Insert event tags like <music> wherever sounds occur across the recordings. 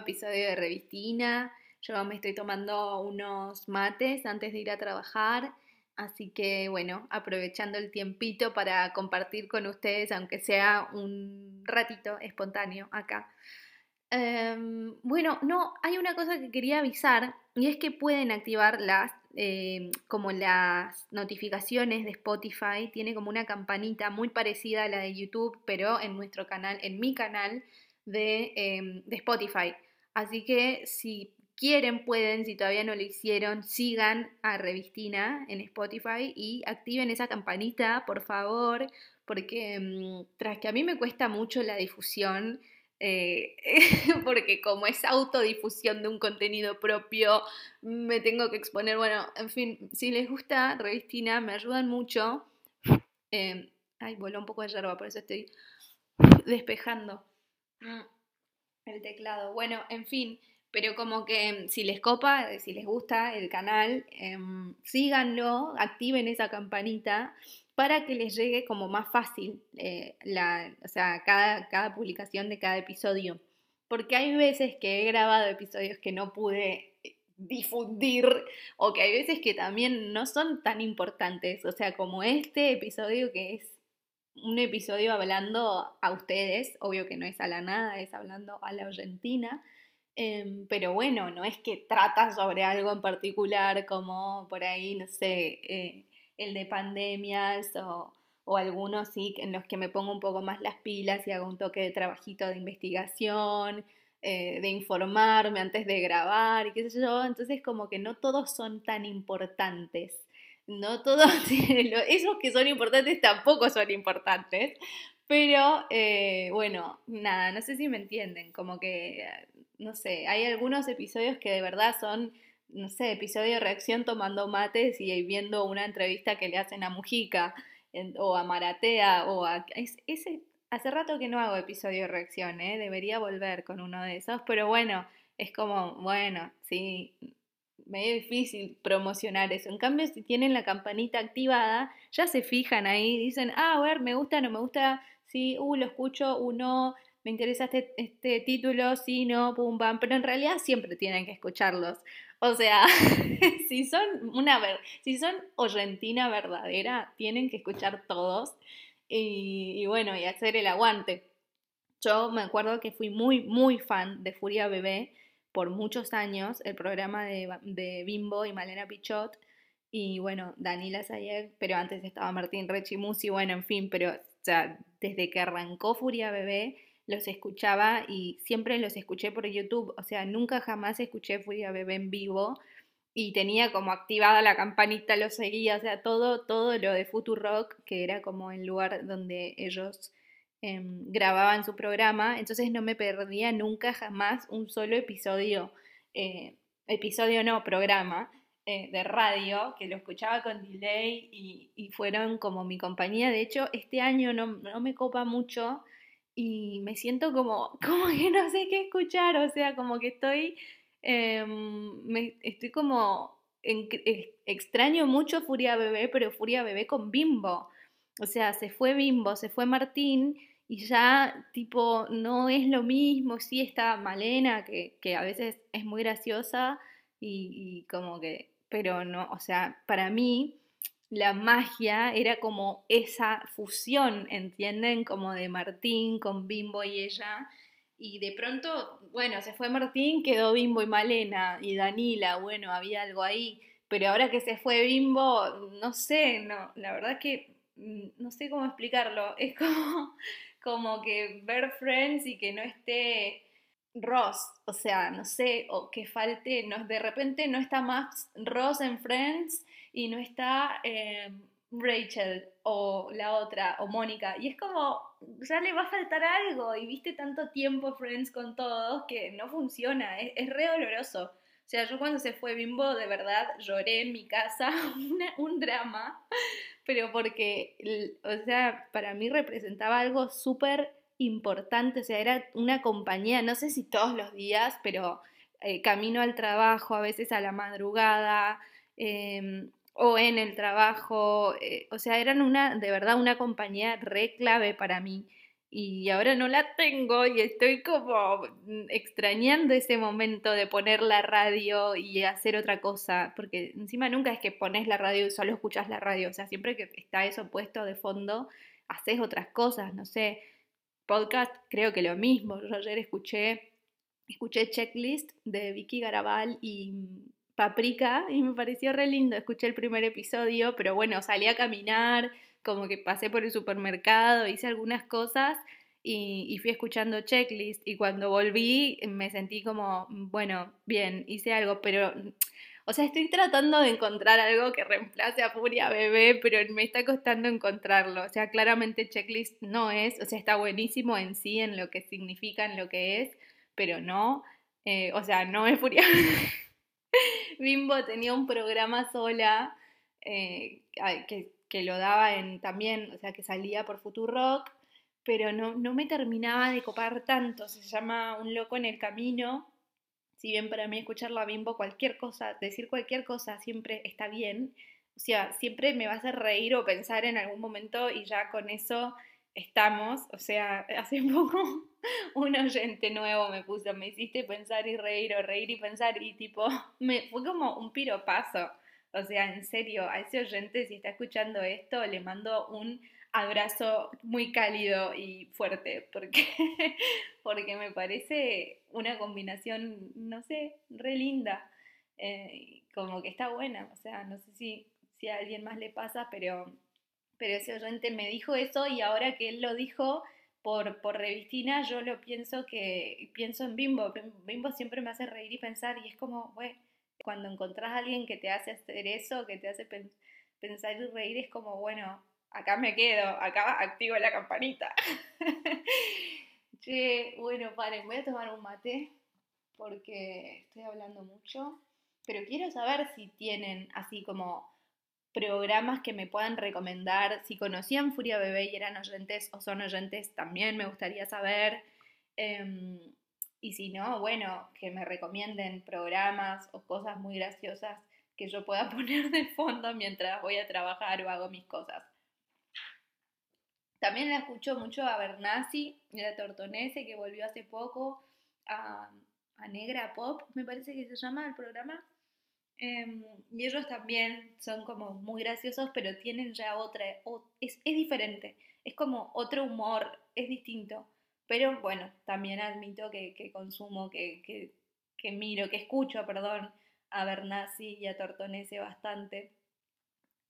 episodio de Revistina. Yo me estoy tomando unos mates antes de ir a trabajar, así que bueno, aprovechando el tiempito para compartir con ustedes, aunque sea un ratito espontáneo acá. Em, bueno, no, hay una cosa que quería avisar y es que pueden activar las, em, como las notificaciones de Spotify, tiene como una campanita muy parecida a la de YouTube, pero en nuestro canal, en mi canal de, em, de Spotify. Así que si quieren, pueden, si todavía no lo hicieron, sigan a Revistina en Spotify y activen esa campanita, por favor, porque tras que a mí me cuesta mucho la difusión, eh, <laughs> porque como es autodifusión de un contenido propio, me tengo que exponer, bueno, en fin, si les gusta Revistina, me ayudan mucho. Eh, ay, voló un poco de yerba, por eso estoy despejando mm, el teclado. Bueno, en fin, pero como que si les copa, si les gusta el canal, em, síganlo, activen esa campanita para que les llegue como más fácil eh, la, o sea, cada, cada publicación de cada episodio. Porque hay veces que he grabado episodios que no pude eh, difundir o que hay veces que también no son tan importantes. O sea, como este episodio que es un episodio hablando a ustedes, obvio que no es a la nada, es hablando a la Argentina. Em, pero bueno, no es que trata sobre algo en particular como por ahí, no sé, eh, el de pandemias o, algunos sí en los que me pongo un poco más las pilas y hago un toque de trabajito de investigación, eh, de informarme antes de grabar y qué sé yo. Entonces como que no todos son tan importantes. No todos, <laughs> esos que son importantes tampoco son importantes. Pero eh, bueno, nada, no sé si me entienden, como que, no sé, hay algunos episodios que de verdad son no sé, episodio de reacción tomando mates y viendo una entrevista que le hacen a Mujica o a Maratea o a... ese, hace rato que no hago episodio de reacción, ¿eh? debería volver con uno de esos, pero bueno, es como, bueno, sí, medio difícil promocionar eso. En cambio, si tienen la campanita activada, ya se fijan ahí, dicen, ah, a ver, me gusta, no me gusta, sí, uh, lo escucho, uno, me interesa este, este título, sí, no, pum, pam, pero en realidad siempre tienen que escucharlos. O sea, <laughs> si son una si son oyentina verdadera, tienen que escuchar todos y, bueno, y hacer el aguante. Yo me acuerdo que fui muy, muy fan de Furia Bebé por muchos años, el programa de, Bimbo y Malena Pichot, y bueno, Daniela Sayeg, pero antes estaba Martín Rechimusi, bueno, en fin, pero ya desde que arrancó Furia Bebé, los escuchaba y siempre los escuché por YouTube, o sea, nunca jamás escuché Furia Bebé en vivo y tenía como activada la campanita, lo seguía, o sea, todo, todo lo de Rock que era como el lugar donde ellos em, grababan su programa, entonces no me perdía nunca jamás un solo episodio, eh, episodio no, programa. Eh, de radio, que lo escuchaba con delay y, y, fueron como mi compañía. De hecho, este año no, no me copa mucho y me siento como, <laughs> como que no sé qué escuchar, o sea, como que estoy, em, me, estoy como, extraño mucho Furia Bebé, pero Furia Bebé con Bimbo. O sea, se fue Bimbo, se fue Martín y ya tipo no es lo mismo, sí está Malena, que, que a veces es muy graciosa y, y como que, pero no, o sea, para mí la magia era como esa fusión, ¿entienden? Como de Martín con Bimbo y ella. Y de pronto, bueno, se fue Martín, quedó Bimbo y Malena y Danila, bueno, había algo ahí. Pero ahora que se fue Bimbo, no sé, no, la verdad que mm, no sé cómo explicarlo. <laughs> Es como, como que ver Friends y que no esté Ross, o sea, no sé, o que falte, no, de repente no está más Ross en Friends y no está em, Rachel o la otra o Mónica. Y es como, ya le va a faltar algo y viste tanto tiempo Friends con todos que no funciona, es, re doloroso. O sea, yo cuando se fue Bimbo, de verdad lloré en mi casa, <laughs> un drama, pero porque, o sea, para mí representaba algo súper importante, o sea, era una compañía, no sé si todos los días, pero eh, camino al trabajo, a veces a la madrugada, em, o en el trabajo, eh, o sea, eran una, de verdad, una compañía re clave para mí. Y ahora no la tengo y estoy como extrañando ese momento de poner la radio y hacer otra cosa, porque encima nunca es que pones la radio y solo escuchas la radio, o sea, siempre que está eso puesto de fondo, haces otras cosas, no sé, podcast creo que lo mismo, yo ayer escuché, escuché Checklist de Vicky Garabal y Paprika y me pareció re lindo, escuché el primer episodio, pero bueno, salí a caminar, como que pasé por el supermercado, hice algunas cosas y, fui escuchando checklist y cuando volví me sentí como, bueno, bien, hice algo, pero, o sea, estoy tratando de encontrar algo que reemplace a Furia Bebé, pero me está costando encontrarlo. O sea, claramente checklist no es, o sea, está buenísimo en sí, en lo que significa, en lo que es, pero no, eh, o sea, no es Furia <laughs> Bimbo tenía un programa sola eh, que que lo daba en también, o sea, que salía por Futurock, pero no, no me terminaba de copar tanto. Se llama Un loco en el camino. Si bien para mí escuchar la bimbo, cualquier cosa, decir cualquier cosa siempre está bien. O sea, siempre me va a hacer reír o pensar en algún momento y ya con eso estamos. O sea, <laughs> hace poco un oyente nuevo me puso, me hiciste pensar y reír o reír y pensar y tipo, <laughs> me fue como un piropazo. O sea, en serio, a ese oyente, si está escuchando esto, le mando un abrazo muy cálido y fuerte, porque, <laughs> porque me parece una combinación, no sé, re linda, eh, como que está buena, o sea, no sé si, si a alguien más le pasa, pero, pero ese oyente me dijo eso y ahora que él lo dijo por, por revistina, yo lo pienso que, pienso en Bimbo, Bimbo siempre me hace reír y pensar y es como, bueno, cuando encontrás a alguien que te hace hacer eso, que te hace pensar y reír, es como, bueno, acá me quedo, acá activo la campanita. <laughs> che, bueno, paren, voy a tomar un mate porque estoy hablando mucho, pero quiero saber si tienen así como programas que me puedan recomendar, si conocían Furia Bebé y eran oyentes o son oyentes, también me gustaría saber. Em, y si no, bueno, que me recomienden programas o cosas muy graciosas que yo pueda <laughs> poner de fondo mientras voy a trabajar o hago mis cosas. También la escucho mucho a Bernasi y a Tortonese, que volvió hace poco, a, Negra Pop, me parece que se llama el programa. Em, y ellos también son como muy graciosos, pero tienen ya otra, es, es diferente, es como otro humor, es distinto. Pero bueno, también admito que, consumo, que, miro, que escucho, perdón, a Bernasi y a Tortonese bastante.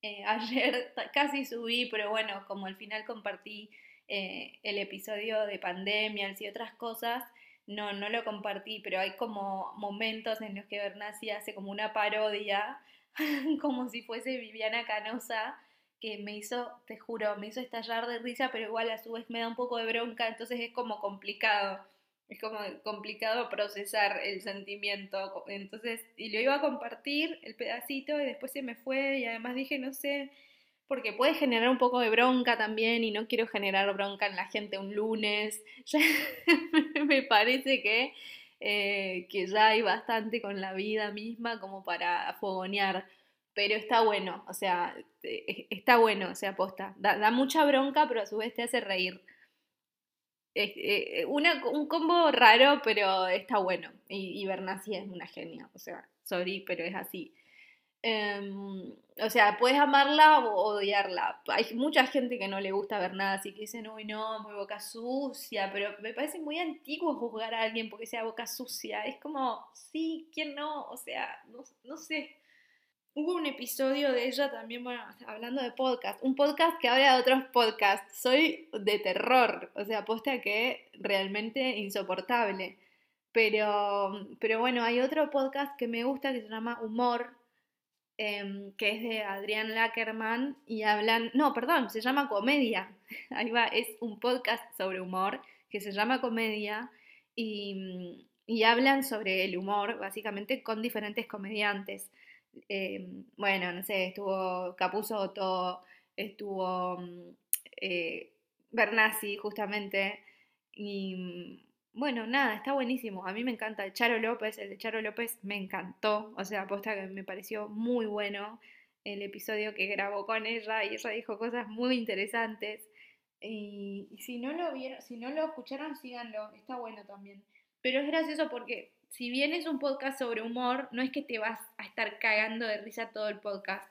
Eh, <laughs> ayer casi subí, pero bueno, como al final compartí eh, el episodio de pandemias y otras cosas, no, no lo compartí, pero hay como momentos en los que Bernasi hace como una parodia, <laughs> como si fuese Viviana Canosa, que me hizo, te juro, me hizo estallar de risa, pero igual a su vez me da un poco de bronca, entonces es como complicado, es como complicado procesar el sentimiento, entonces, y lo iba a compartir el pedacito y después se me fue y además dije, no sé, porque puede generar un poco de bronca también y no quiero generar bronca en la gente un lunes, <laughs> ya me parece que, eh, que ya hay bastante con la vida misma como para fogonear pero está bueno, o sea, está bueno, o sea, aposta. Da, mucha bronca, pero a su vez te hace reír. Es, eh, un combo raro, pero está bueno. Y, y es una genia, o sea, sorry, pero es así. Em, o sea, puedes amarla o odiarla. Hay mucha gente que no le gusta Bernasi, que dicen, uy, no, muy boca sucia, pero me parece muy antiguo juzgar a alguien porque sea boca sucia. Es como, sí, ¿quién no? O sea, no, no sé, Hubo un episodio de ella también, hablando de podcast, un podcast que habla de otros podcasts. Soy de terror, o sea, aposta que realmente insoportable. Pero, pero bueno, hay otro podcast que me gusta que se llama Humor, em, que es de Adrián Lackerman y hablan, no, perdón, se llama Comedia. <laughs> Ahí va, es un podcast sobre humor que se llama Comedia y, y hablan sobre el humor, básicamente con diferentes comediantes. Em, bueno, no sé, estuvo Capuzotto, estuvo mm, eh, Bernasi justamente, y mm, bueno, nada, está buenísimo, a mí me encanta, el Charo López, el de Charo López me encantó, o sea, aposta que me pareció muy bueno el episodio que grabó con ella. Y ella dijo cosas muy interesantes. Y, si no lo vieron, si no lo escucharon, síganlo, está bueno también. Pero es gracioso porque si bien es un podcast sobre humor, no es que te vas a estar cagando de risa todo el podcast,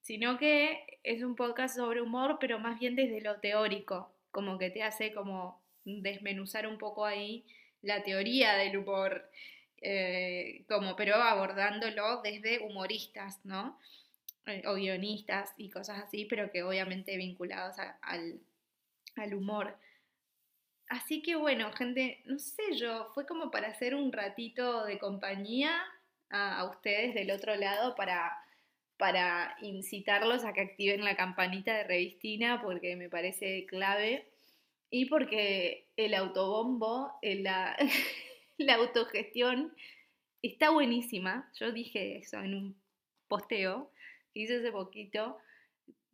sino que es un podcast sobre humor, pero más bien desde lo teórico, como que te hace como desmenuzar un poco ahí la teoría del humor, eh, como pero abordándolo desde humoristas, ¿no? Eh, o guionistas y cosas así, pero que obviamente vinculados al, al humor. Así que bueno, gente, no sé yo, fue como para hacer un ratito de compañía a, ustedes del otro lado para, para incitarlos a que activen la campanita de Revistina porque me parece clave y porque el autobombo, la, <laughs> la autogestión está buenísima. Yo dije eso en un posteo que hice hace poquito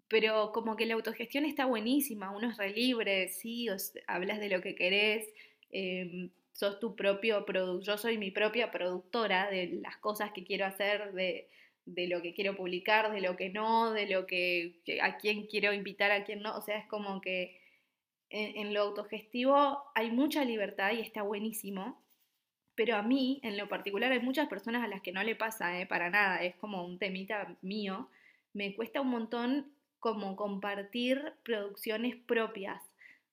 pero como que la autogestión está buenísima, uno es re libre, sí, hablas de lo que querés, em, sos tu propio productor, yo soy mi propia productora de las cosas que quiero hacer, de, lo que quiero publicar, de lo que no, de lo que, a quién quiero invitar, a quién no, o sea, es como que en, lo autogestivo hay mucha libertad y está buenísimo, pero a mí, en lo particular, hay muchas personas a las que no le pasa, eh, para nada, es como un temita mío, me cuesta un montón como compartir producciones propias.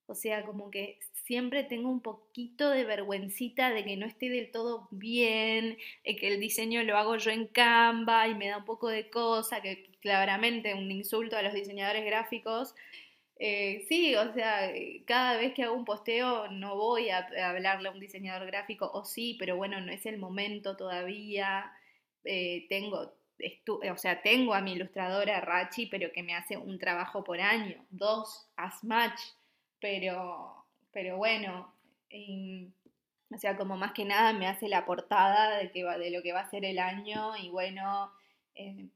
O sea, como que siempre tengo un poquito de vergüencita de que no esté del todo bien, que el diseño lo hago yo en Canva y me da un poco de cosa, que claramente un insulto a los diseñadores gráficos. Eh, sí, o sea, cada vez que hago un posteo no voy a, hablarle a un diseñador gráfico, o sí, pero bueno, no es el momento todavía. Eh, tengo, o sea, tengo a mi ilustradora Rachi, pero que me hace un trabajo por año, dos, as much, pero, pero bueno, o sea, como más que nada me hace la portada de, que va, de lo que va a ser el año y bueno, eh,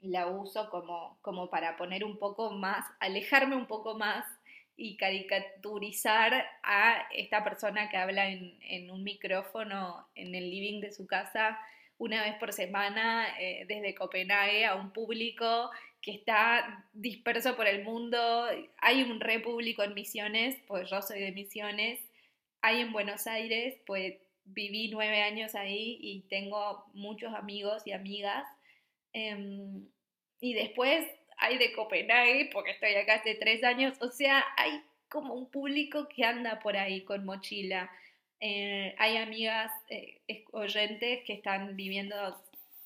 la uso como, como para poner un poco más, alejarme un poco más y caricaturizar a esta persona que habla en un micrófono en el living de su casa una vez por semana eh, desde Copenhague a un público que está disperso por el mundo. Hay un re público en Misiones, pues yo soy de Misiones. Hay en Buenos Aires, pues viví nueve años ahí y tengo muchos amigos y amigas. Em, y después hay de Copenhague, porque estoy acá hace tres años. O sea, hay como un público que anda por ahí con mochila. Eh, hay amigas eh, oyentes que están viviendo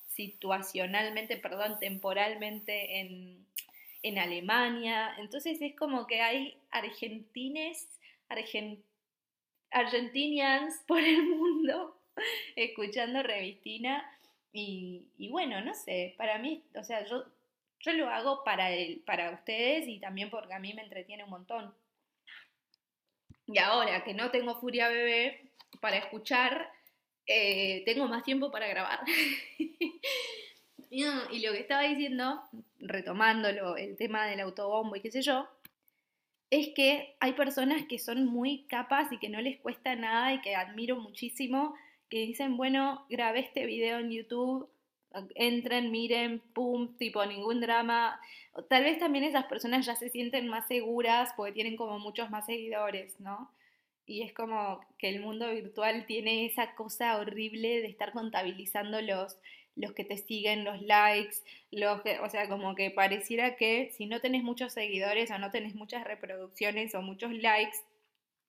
situacionalmente, perdón, temporalmente en, Alemania. Entonces es como que hay argentines, argentinians <laughs> por el mundo escuchando Revistina. Y, bueno, no sé, para mí, o sea, yo, yo lo hago para, el, para ustedes y también porque a mí me entretiene un montón. Y ahora que no tengo Furia Bebé para escuchar, eh, tengo más tiempo para grabar. <laughs> y, lo que estaba diciendo, retomándolo, el tema del autobombo y qué sé yo, es que hay personas que son muy capas y que no les cuesta nada y que admiro muchísimo, que dicen, bueno, grabé este video en YouTube, entren, miren, pum, tipo ningún drama. Tal vez también esas personas ya se sienten más seguras porque tienen como muchos más seguidores, ¿no? Y es como que el mundo virtual tiene esa cosa horrible de estar contabilizando los, los que te siguen, los likes, los que, o sea, como que pareciera que si no tenés muchos seguidores o no tenés muchas reproducciones o muchos likes,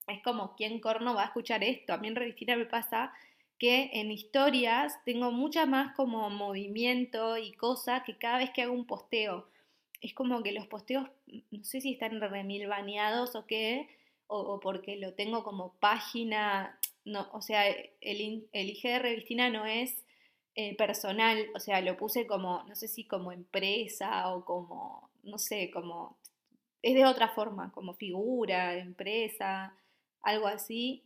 es como, ¿quién corno va a escuchar esto? A mí en Revistina me pasa que en historias tengo mucha más como movimiento y cosa que cada vez que hago un posteo. Es como que los posteos, no sé si están remil baneados o qué, o, porque lo tengo como página, no, o sea, el, el IG de Revistina no es eh, personal, o sea, lo puse como, no sé si como empresa o como, no sé, como, es de otra forma, como figura, empresa, algo así.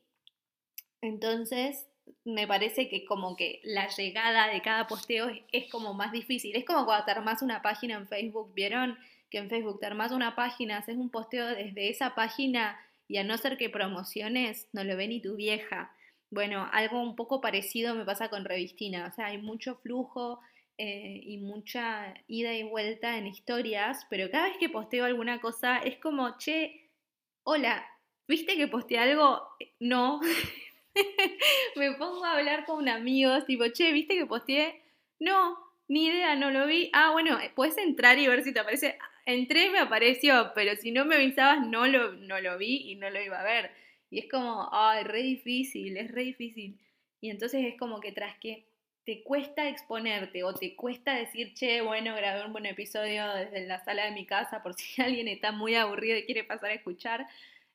Entonces, me parece que como que la llegada de cada posteo es, como más difícil. Es como cuando te armas una página en Facebook, ¿vieron? Que en Facebook te armas una página, haces un posteo desde esa página y a no ser que promociones, no lo ve ni tu vieja. Bueno, algo un poco parecido me pasa con Revistina, o sea, hay mucho flujo eh, y mucha ida y vuelta en historias, pero cada vez que posteo alguna cosa es como, che, hola, ¿viste que posteé algo? No. <laughs> me pongo a hablar con amigos, tipo, che, ¿viste que posteé? No, ni idea, no lo vi. Ah, bueno, puedes entrar y ver si te aparece. Entré me apareció, pero si no me avisabas no lo, no lo vi y no lo iba a ver. Y es como, ay, re difícil, es re difícil. Y entonces es como que tras que te cuesta exponerte o te cuesta decir, che, bueno, grabé un buen episodio desde la sala de mi casa por si <laughs> alguien está muy aburrido y quiere pasar a escuchar.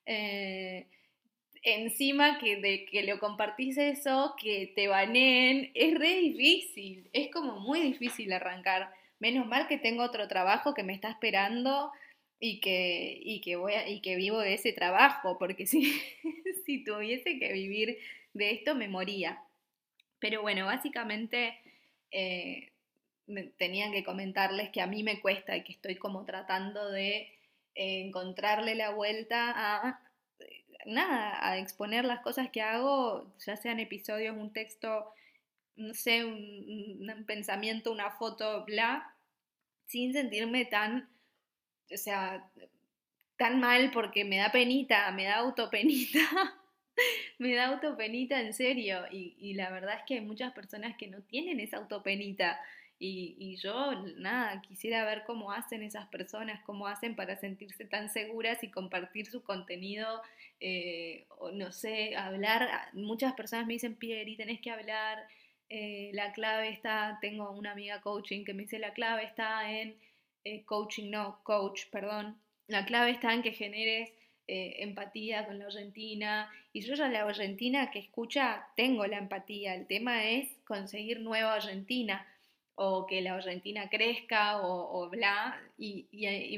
Eh, encima que de que lo compartís eso, que te baneen, es re difícil, es como muy difícil arrancar. Menos mal que tengo otro trabajo que me está esperando y que, y que, voy y que vivo de ese trabajo, porque <laughs> si, si tuviese que vivir de esto me moría. Pero bueno, básicamente eh, tenían que comentarles que a mí me cuesta y que estoy como tratando de eh, encontrarle la vuelta a nada, a exponer las cosas que hago, ya sean episodios, un texto, no sé, un, pensamiento, una foto, bla, sin sentirme tan, o sea, tan mal porque me da penita, me da autopenita. <laughs> me da autopenita en serio y, y, la verdad es que hay muchas personas que no tienen esa autopenita y, yo, nada, quisiera ver cómo hacen esas personas, cómo hacen para sentirse tan seguras y compartir su contenido, eh, no sé, hablar. Muchas personas me dicen, Pieri, tenés que hablar. Eh, la clave está, tengo una amiga coaching que me dice, la clave está en eh, coaching, no, coach, perdón. La clave está en que generes empatía con la Argentina. Y yo ya la Argentina que escucha, tengo la empatía. El tema es conseguir nueva Argentina o que la Argentina crezca o, bla, y,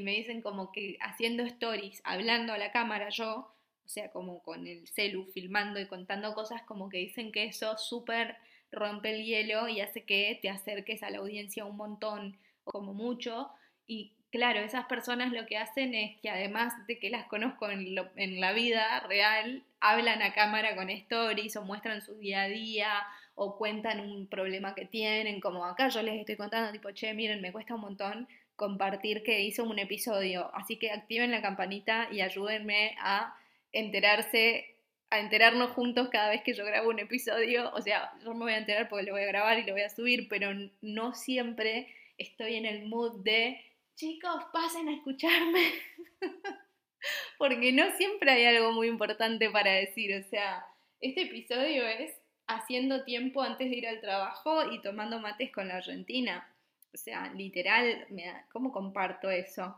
me dicen como que haciendo stories, hablando a la cámara yo, o sea, como con el celu filmando y contando cosas, como que dicen que eso súper rompe el hielo y hace que te acerques a la audiencia un montón, como mucho, y claro, esas personas lo que hacen es que además de que las conozco en, en la vida real, hablan a cámara con stories o muestran su día a día o cuentan un problema que tienen, como acá yo les estoy contando, tipo, che, miren, me cuesta un montón compartir que hice un episodio, así que activen la campanita y ayúdenme a enterarse, a enterarnos juntos cada vez que yo grabo un episodio, o sea, yo me voy a enterar porque lo voy a grabar y lo voy a subir, pero no siempre estoy en el mood de, chicos, pasen a escucharme. <laughs> porque no siempre hay algo muy importante para decir, o sea, este episodio es haciendo tiempo antes de ir al trabajo y tomando mates con la Argentina. O sea, literal, ¿cómo comparto eso?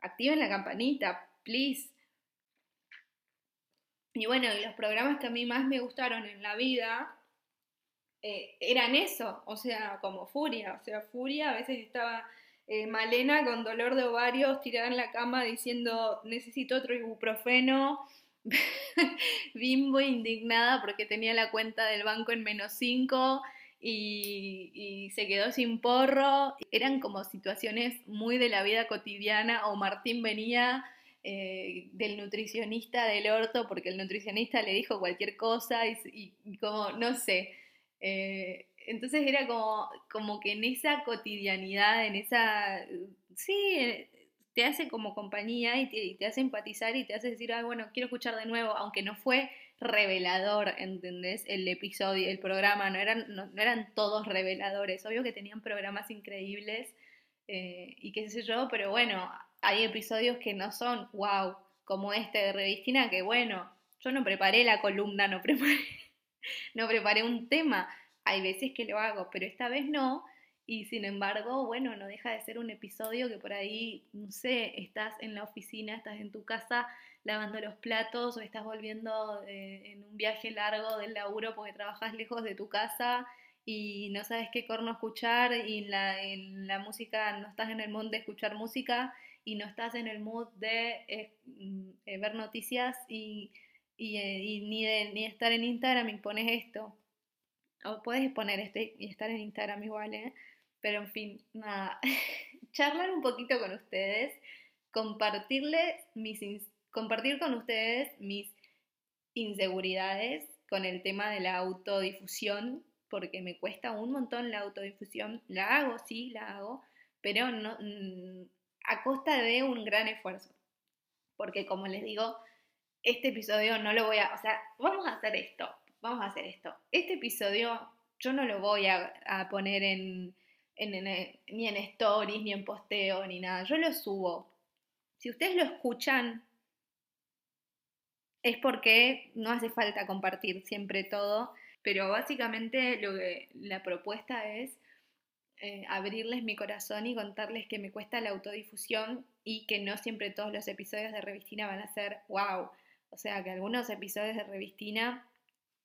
Activen la campanita, please. Y bueno, los programas que a mí más me gustaron en la vida eh, eran eso, o sea, como Furia. O sea, Furia, a veces estaba eh, Malena con dolor de ovarios tirada en la cama diciendo necesito otro ibuprofeno <laughs> Bimbo indignada porque tenía la cuenta del banco en menos 5 y, se quedó sin porro. Eran como situaciones muy de la vida cotidiana o Martín venía eh, del nutricionista del orto porque el nutricionista le dijo cualquier cosa y, como, no sé. Eh, entonces era como, como que en esa cotidianidad, en esa... Sí, te hace como compañía y te, hace empatizar y te hace decir, ah, bueno, quiero escuchar de nuevo, aunque no fue revelador, ¿entendés? El episodio, el programa, no eran, no, eran todos reveladores, obvio que tenían programas increíbles eh, y qué sé yo, pero bueno, hay episodios que no son, wow, como este de Revistina, que bueno, yo no preparé la columna, no preparé, <laughs> no preparé un tema, hay veces que lo hago, pero esta vez no, y sin embargo, bueno, no deja de ser un episodio que por ahí, no sé, estás en la oficina, estás en tu casa lavando los platos o estás volviendo eh, en un viaje largo del laburo porque trabajas lejos de tu casa y no sabes qué corno escuchar y la, en la música no estás en el mood de escuchar música y no estás en el mood de eh, mm, eh, ver noticias y, ni, de, ni estar en Instagram y pones esto. O puedes poner este y estar en Instagram igual, ¿eh? Pero en fin, nada, <laughs> charlar un poquito con ustedes, compartirles mis, compartir con ustedes mis inseguridades con el tema de la autodifusión, porque me cuesta un montón la autodifusión. La hago, sí, la hago, pero no, a costa de un gran esfuerzo. Porque como les digo, este episodio no lo voy a, o sea, vamos a hacer esto, vamos a hacer esto. Este episodio yo no lo voy a, poner en, ni en stories, ni en posteo, ni nada. Yo lo subo. Si ustedes lo escuchan, es porque no hace falta compartir siempre todo, pero básicamente lo que, la propuesta es eh, abrirles mi corazón y contarles que me cuesta la autodifusión y que no siempre todos los episodios de Revistina van a ser wow. O sea, que algunos episodios de Revistina,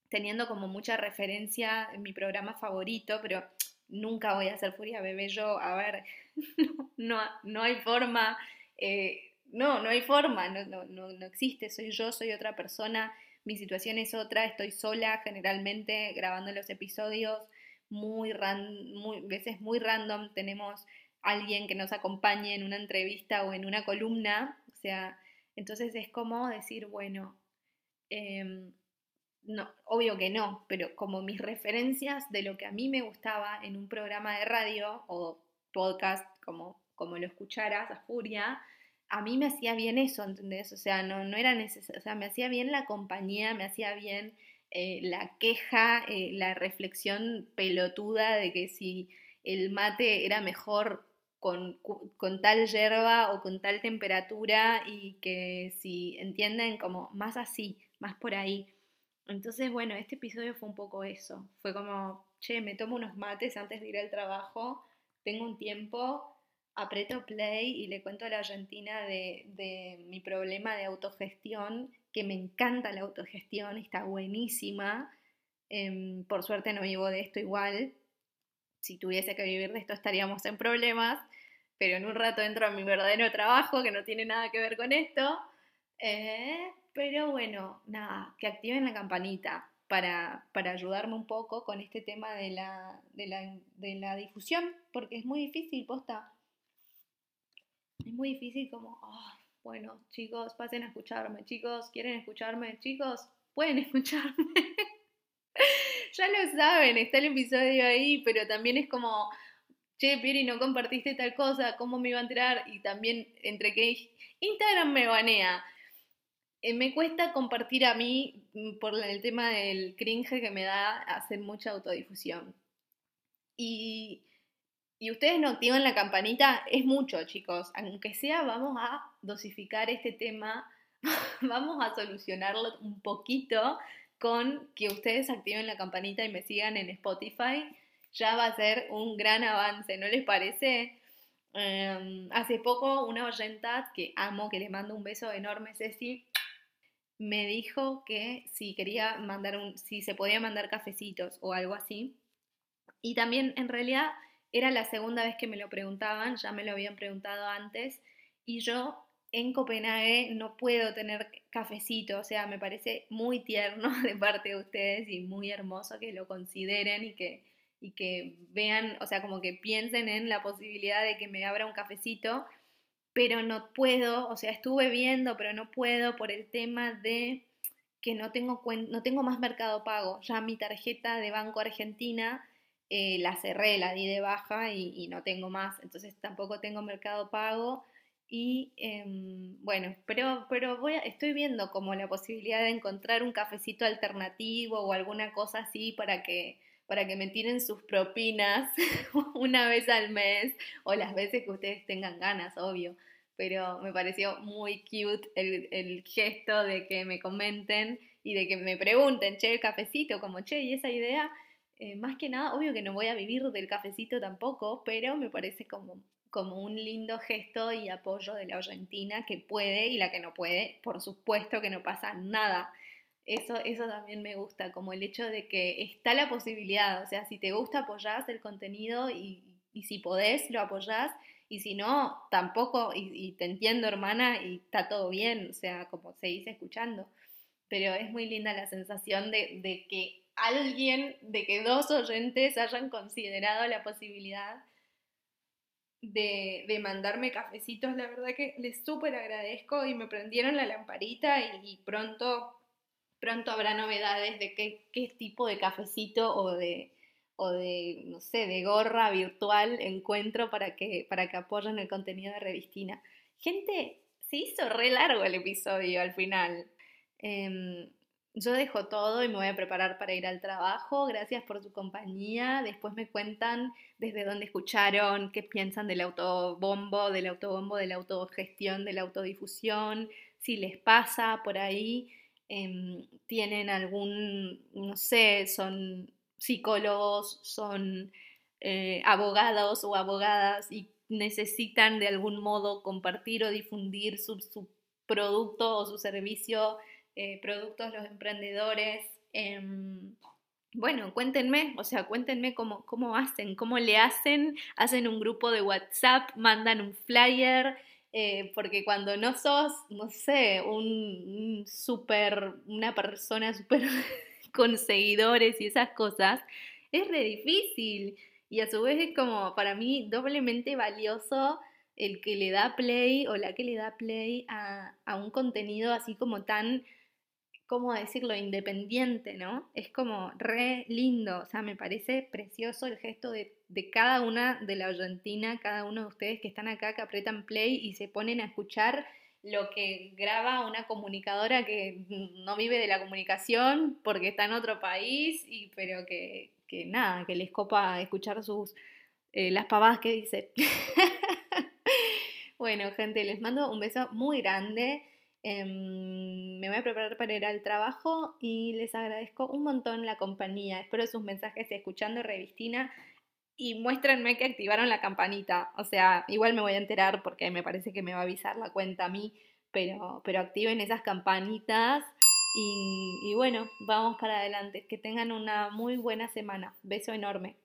teniendo como mucha referencia en mi programa favorito, pero nunca voy a ser Furia Bebé yo, a ver, <laughs> no, no, hay forma, eh, no, no hay forma, no, no, no existe, soy yo, soy otra persona, mi situación es otra, estoy sola generalmente grabando los episodios, muy, veces muy random, tenemos alguien que nos acompañe en una entrevista o en una columna, o sea, entonces es como decir, bueno, em, no, obvio que no, pero como mis referencias de lo que a mí me gustaba en un programa de radio o podcast, como, como lo escucharas a Furia, a mí me hacía bien eso, ¿entendés? O sea, no, no era necesario, o sea, me hacía bien la compañía, me hacía bien eh, la queja, eh, la reflexión pelotuda de que si el mate era mejor con, con, tal yerba o con tal temperatura y que si entienden como más así, más por ahí. Entonces, bueno, este episodio fue un poco eso. Fue como, che, me tomo unos mates antes de ir al trabajo, tengo un tiempo, aprieto play y le cuento a la Argentina de, mi problema de autogestión, que me encanta la autogestión, está buenísima. Em, por suerte no vivo de esto igual. Si tuviese que vivir de esto estaríamos en problemas, pero en un rato entro a mi verdadero trabajo que no tiene nada que ver con esto. Eh, pero bueno, nada, que activen la campanita para, para, ayudarme un poco con este tema de la, de la, de la difusión, porque es muy difícil, posta es muy difícil como, ah, bueno, chicos, pasen a escucharme, chicos, ¿quieren escucharme? Chicos, pueden <laughs> escucharme. ya lo saben, está el episodio ahí, pero también es como, che, Pieri, no compartiste tal cosa, ¿cómo me iba a enterar? Y también entre que Instagram me banea. Eh, me cuesta compartir a mí mm, por el tema del cringe que me da hacer mucha autodifusión. Y y ustedes no activan la campanita, es mucho, chicos. Aunque sea, vamos a dosificar este tema, <laughs> vamos a solucionarlo un poquito con que ustedes activen la campanita y me sigan en Spotify. Ya va a ser un gran avance, ¿no les parece? Em, hace poco una oyenta que amo, que le mando un beso enorme, Ceci, me dijo que si quería mandar un, si se podía mandar cafecitos o algo así. Y también en realidad era la segunda vez que me lo preguntaban, ya me lo habían preguntado antes, y yo en Copenhague no puedo tener cafecito, o sea, me parece muy tierno <laughs> de parte de ustedes y muy hermoso que lo consideren y que, y que vean, o sea, como que piensen en la posibilidad de que me abra un cafecito, pero no puedo, o sea, estuve viendo, pero no puedo por el tema de que no tengo, no tengo más mercado pago, ya mi tarjeta de Banco Argentina eh, la cerré, la di de baja y, no tengo más, entonces tampoco tengo mercado pago. Y em, bueno, pero, pero voy estoy viendo como la posibilidad de encontrar un cafecito alternativo o alguna cosa así para que, para que me tiren sus propinas <laughs> una vez al mes o las veces que ustedes tengan ganas, obvio. Pero me pareció muy cute el, el gesto de que me comenten y de que me pregunten, che, el cafecito, como, che, ¿y esa idea? Eh, más que nada, obvio que no voy a vivir del cafecito tampoco, pero me parece como, como un lindo gesto y apoyo de la Argentina que puede y la que no puede, por supuesto que no pasa nada. Eso, eso también me gusta, como el hecho de que está la posibilidad, o sea, si te gusta apoyás el contenido y, y si podés lo apoyás. Y si no, tampoco, y, te entiendo hermana y está todo bien, o sea, como se escuchando, pero es muy linda la sensación de, de que alguien, de que dos oyentes hayan considerado la posibilidad de, mandarme cafecitos. La verdad que les súper agradezco y me prendieron la lamparita y, pronto, pronto habrá novedades de qué, qué tipo de cafecito o de, o de, no sé, de gorra virtual encuentro para que, para que apoyen el contenido de Revistina. Gente, se hizo re largo el episodio al final. Em, yo dejo todo y me voy a preparar para ir al trabajo. Gracias por su compañía. Después me cuentan desde dónde escucharon, qué piensan del autobombo, del autobombo, de la autogestión, de la autodifusión, si les pasa por ahí, em, tienen algún, no sé, son psicólogos, son eh, abogados o abogadas y necesitan de algún modo compartir o difundir su, producto o su servicio, eh, productos los emprendedores. Em, bueno, cuéntenme, o sea, cuéntenme cómo, cómo hacen, cómo le hacen, hacen un grupo de WhatsApp, mandan un flyer, eh, porque cuando no sos, no sé, un, súper, una persona súper <laughs> con seguidores y esas cosas, es re difícil. Y a su vez es como, para mí, doblemente valioso el que le da play o la que le da play a, a un contenido así como tan ¿cómo decirlo?, independiente, ¿no? Es como re lindo, o sea, me parece precioso el gesto de, cada una de la Argentina, cada uno de ustedes que están acá, que apretan play y se ponen a escuchar lo que graba una comunicadora que no vive de la comunicación porque está en otro país, y, pero que, nada, que les copa escuchar sus, eh, las pavadas que dice. <laughs> bueno, gente, les mando un beso muy grande. Em, me voy a preparar para ir al trabajo y les agradezco un montón la compañía. Espero sus mensajes escuchando Revistina y muéstrenme que activaron la campanita. O sea, igual me voy a enterar porque me parece que me va a avisar la cuenta a mí, pero, pero activen esas campanitas. Y, y bueno, vamos para adelante. Que tengan una muy buena semana. Beso enorme.